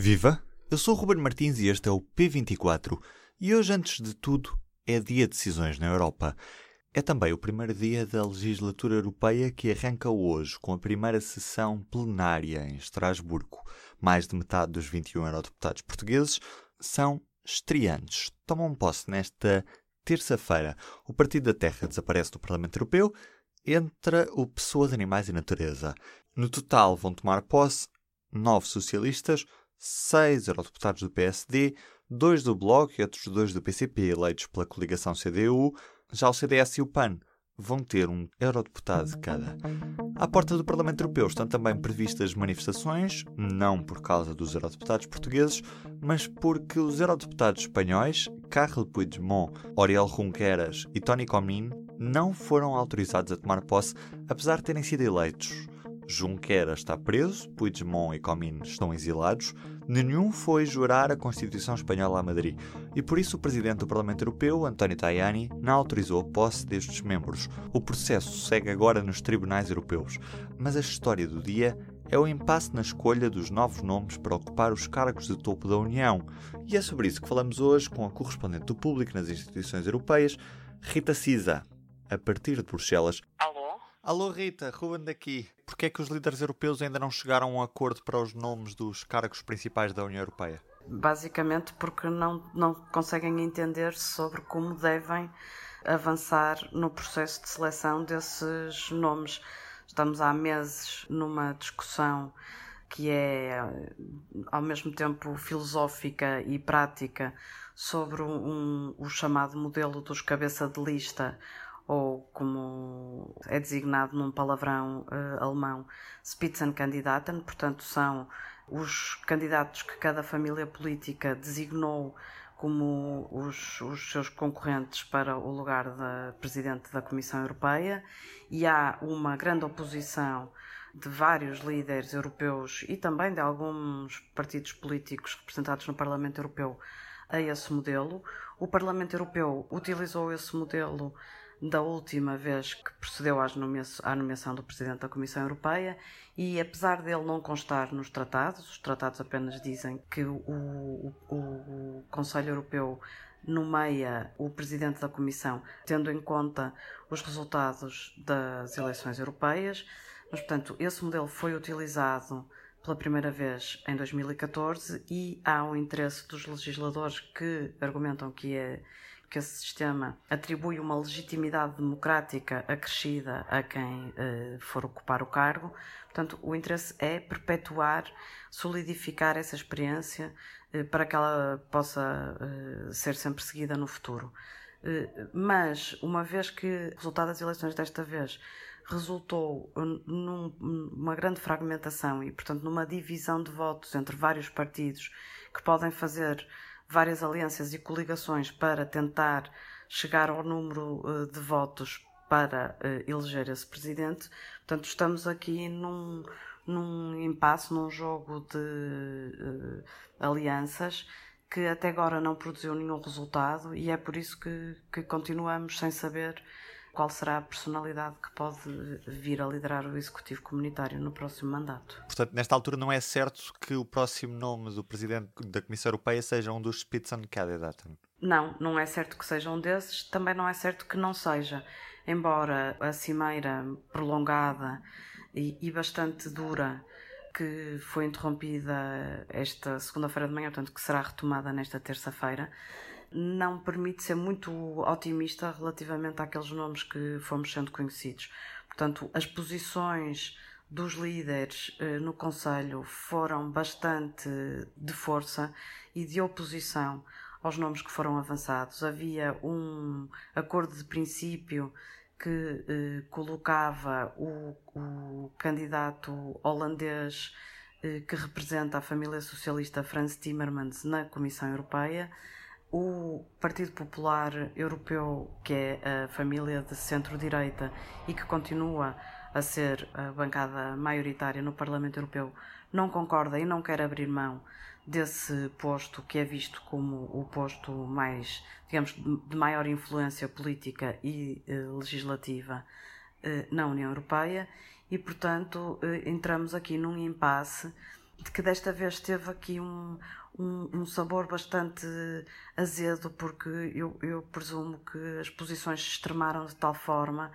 Viva! Eu sou o Ruben Martins e este é o P24. E hoje, antes de tudo, é dia de decisões na Europa. É também o primeiro dia da legislatura europeia que arranca hoje, com a primeira sessão plenária em Estrasburgo. Mais de metade dos 21 eurodeputados portugueses são estreantes. Tomam posse nesta terça-feira. O Partido da Terra desaparece do Parlamento Europeu, entra o Pessoas, Animais e Natureza. No total vão tomar posse nove socialistas, seis eurodeputados do PSD, dois do Bloco e outros dois do PCP, eleitos pela coligação CDU. Já o CDS e o PAN vão ter um eurodeputado de cada. À porta do Parlamento Europeu estão também previstas manifestações, não por causa dos eurodeputados portugueses, mas porque os eurodeputados espanhóis, Carles Puigdemont, Oriol Junqueras e Tony Comín, não foram autorizados a tomar posse, apesar de terem sido eleitos. Junqueras está preso, Puigdemont e Comín estão exilados, nenhum foi jurar a Constituição Espanhola a Madrid e por isso o presidente do Parlamento Europeu, António Tajani, não autorizou a posse destes membros. O processo segue agora nos tribunais europeus, mas a história do dia é o impasse na escolha dos novos nomes para ocupar os cargos de topo da União. E é sobre isso que falamos hoje com a correspondente do público nas instituições europeias, Rita Cisa, a partir de Bruxelas. Alô? Alô Rita, Ruben daqui. Porquê é que os líderes europeus ainda não chegaram a um acordo para os nomes dos cargos principais da União Europeia? Basicamente porque não, não conseguem entender sobre como devem avançar no processo de seleção desses nomes. Estamos há meses numa discussão que é ao mesmo tempo filosófica e prática sobre um, o chamado modelo dos cabeça de lista ou como é designado num palavrão uh, alemão, Spitzenkandidaten, portanto são os candidatos que cada família política designou como os, os, seus concorrentes para o lugar da Presidente da Comissão Europeia e há uma grande oposição de vários líderes europeus e também de alguns partidos políticos representados no Parlamento Europeu a esse modelo. O Parlamento Europeu utilizou esse modelo da última vez que procedeu à nomeação do Presidente da Comissão Europeia e, apesar dele não constar nos tratados, os tratados apenas dizem que o, o, o Conselho Europeu nomeia o Presidente da Comissão tendo em conta os resultados das eleições europeias, mas, portanto, esse modelo foi utilizado pela primeira vez em 2014 e há um interesse dos legisladores que argumentam que é que esse sistema atribui uma legitimidade democrática acrescida a quem uh, for ocupar o cargo. Portanto, o interesse é perpetuar, solidificar essa experiência uh, para que ela possa uh, ser sempre seguida no futuro. mas, uma vez que o resultado das eleições desta vez resultou numa grande fragmentação e, portanto, numa divisão de votos entre vários partidos que podem fazer várias alianças e coligações para tentar chegar ao número uh, de votos para uh, eleger esse presidente. Portanto, estamos aqui num, num impasse, num jogo de uh, alianças que até agora não produziu nenhum resultado e é por isso que, que continuamos sem saber qual será a personalidade que pode vir a liderar o Executivo Comunitário no próximo mandato. Portanto, nesta altura não é certo que o próximo nome do Presidente da Comissão Europeia seja um dos Spitzenkandidaten? Não, não é certo que seja um desses, também não é certo que não seja. Embora a cimeira prolongada e, e bastante dura que foi interrompida esta segunda-feira de manhã, portanto, que será retomada nesta terça-feira, não permite ser muito otimista relativamente àqueles nomes que fomos sendo conhecidos. Portanto, as posições dos líderes eh, no Conselho foram bastante de força e de oposição aos nomes que foram avançados. Havia um acordo de princípio que eh, colocava o, o, candidato holandês eh, que representa a família socialista Franz Timmermans na Comissão Europeia o Partido Popular Europeu, que é a família de centro-direita e que continua a ser a bancada maioritária no Parlamento Europeu, não concorda e não quer abrir mão desse posto que é visto como o posto mais, digamos, de maior influência política e eh, legislativa eh, na União Europeia. E, portanto, eh, entramos aqui num impasse que desta vez teve aqui um, um, um, sabor bastante azedo, porque eu, eu presumo que as posições se extremaram de tal forma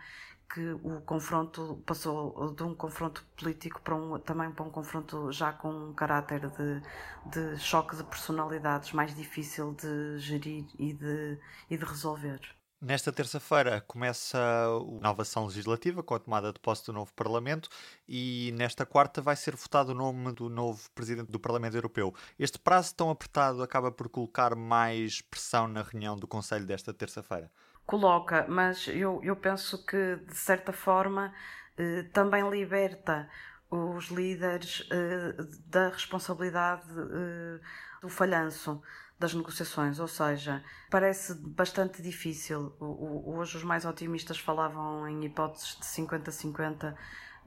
que o confronto passou de um confronto político para um, também para um confronto já com um caráter de, de choque de personalidades mais difícil de gerir e de, e de resolver. Nesta terça-feira começa a inovação legislativa com a tomada de posse do novo Parlamento e nesta quarta vai ser votado o nome do novo Presidente do Parlamento Europeu. Este prazo tão apertado acaba por colocar mais pressão na reunião do Conselho desta terça-feira? Coloca, mas eu, eu penso que de certa forma eh, também liberta os líderes eh, da responsabilidade eh, do falhanço das negociações, ou seja, parece bastante difícil. Hoje os mais otimistas falavam em hipóteses de 50-50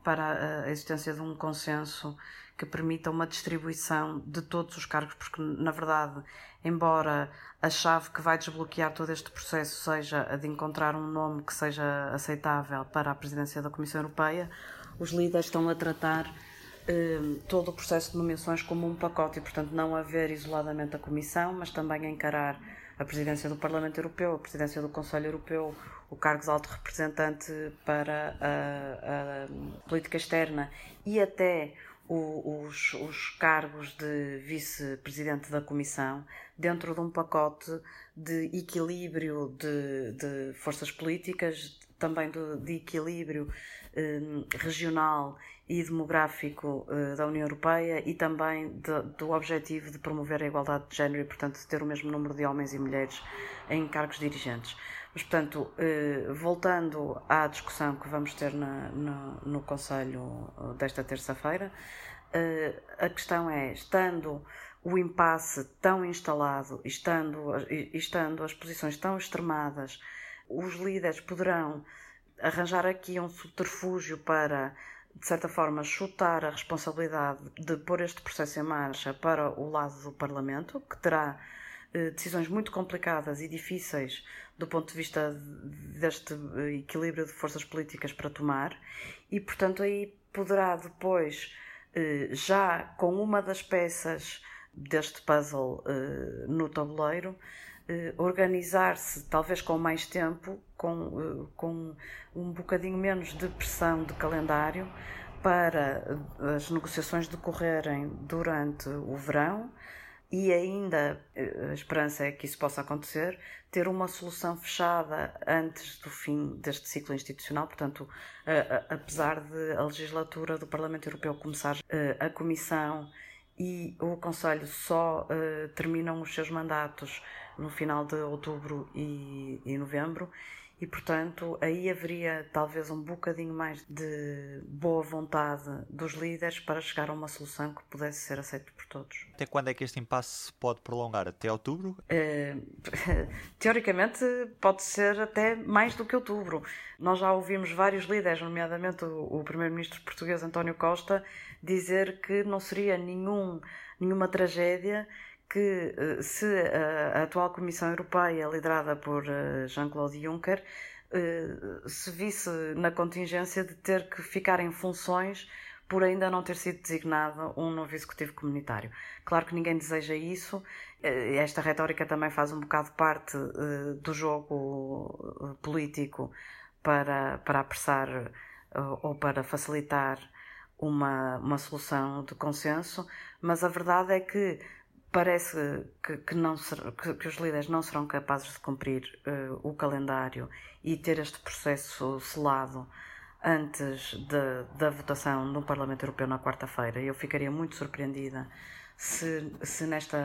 para a existência de um consenso que permita uma distribuição de todos os cargos, porque na verdade, embora a chave que vai desbloquear todo este processo seja a de encontrar um nome que seja aceitável para a presidência da Comissão Europeia, os líderes estão a tratar Ehm, todo o processo de nomeações como um pacote e, portanto, não haver isoladamente a Comissão, mas também encarar a presidência do Parlamento Europeu, a presidência do Conselho Europeu, o cargo de alto representante para a, a política externa e até o, os, os, cargos de vice-presidente da Comissão dentro de um pacote de equilíbrio de, de forças políticas, também de, de equilíbrio eh, regional e demográfico uh, da União Europeia e também de, do objetivo de promover a igualdade de género e, portanto, de ter o mesmo número de homens e mulheres em cargos dirigentes. Mas, portanto, uh, voltando à discussão que vamos ter na, no, no Conselho eh, desta terça-feira, a questão é, estando o impasse tão instalado, estando, estando as posições tão extremadas, os líderes poderão arranjar aqui um subterfúgio para de certa forma, chutar a responsabilidade de pôr este processo em marcha para o lado do Parlamento, que terá eh, decisões muito complicadas e difíceis do ponto de vista deste eh, equilíbrio de forças políticas para tomar, e portanto aí poderá depois, eh, já com uma das peças deste puzzle no tabuleiro, organizar-se, talvez com mais tempo, com, com um bocadinho menos de pressão de calendário para as negociações decorrerem durante o verão e ainda a esperança é que isso possa acontecer, ter uma solução fechada antes do fim deste ciclo institucional. Portanto, apesar de a legislatura do Parlamento Europeu começar, a Comissão e o Conselho só terminam os seus mandatos no final de outubro e, e novembro e portanto aí haveria talvez um bocadinho mais de boa vontade dos líderes para chegar a uma solução que pudesse ser aceita por todos. Até quando é que este impasse se pode prolongar? Até outubro? É, teoricamente pode ser até mais do que outubro. Nós já ouvimos vários líderes, nomeadamente o, o primeiro-ministro português António Costa, dizer que não seria nenhum, nenhuma tragédia que eh, se a atual Comissão Europeia, liderada por eh, Jean-Claude Juncker, eh, se visse na contingência de ter que ficar em funções por ainda não ter sido designado um novo executivo comunitário. Claro que ninguém deseja isso. Esta retórica também faz um bocado parte do jogo político para, para apressar ou para facilitar uma, uma solução de consenso, mas a verdade é que parece que, que não ser, que, que, os líderes não serão capazes de cumprir uh, o calendário e ter este processo selado antes de, da votação no Parlamento Europeu na quarta-feira. Eu ficaria muito surpreendida se, se nesta,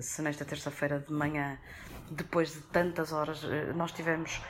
se nesta terça-feira de manhã, depois de tantas horas, eh, nós tivemos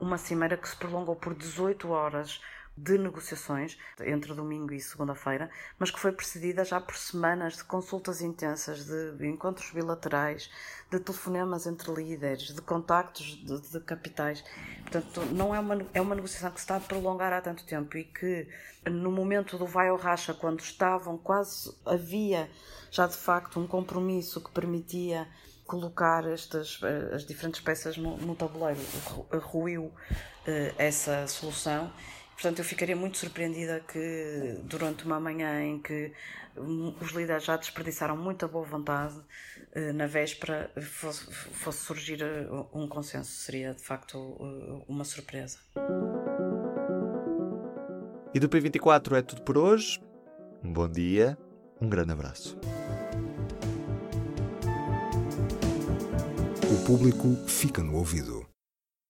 uma cimeira que se prolongou por 18 horas de negociações entre domingo e segunda-feira, mas que foi precedida já por semanas de consultas intensas, de encontros bilaterais, de telefonemas entre líderes, de contactos de, de capitais. Portanto, não é uma, é uma negociação que se está a prolongar há tanto tempo e que no momento do vai ou racha, quando estavam quase havia já de facto um compromisso que permitia colocar estas as diferentes peças no, no tabuleiro ruiu uh, essa solução Portanto, eu ficaria muito surpreendida que durante uma manhã em que os líderes já desperdiçaram muita boa vontade, eh, na véspera fosse, fosse surgir eh, um consenso. Seria de facto eh, uma surpresa. E do P24 é tudo por hoje. Um bom dia, um grande abraço. O público fica no ouvido.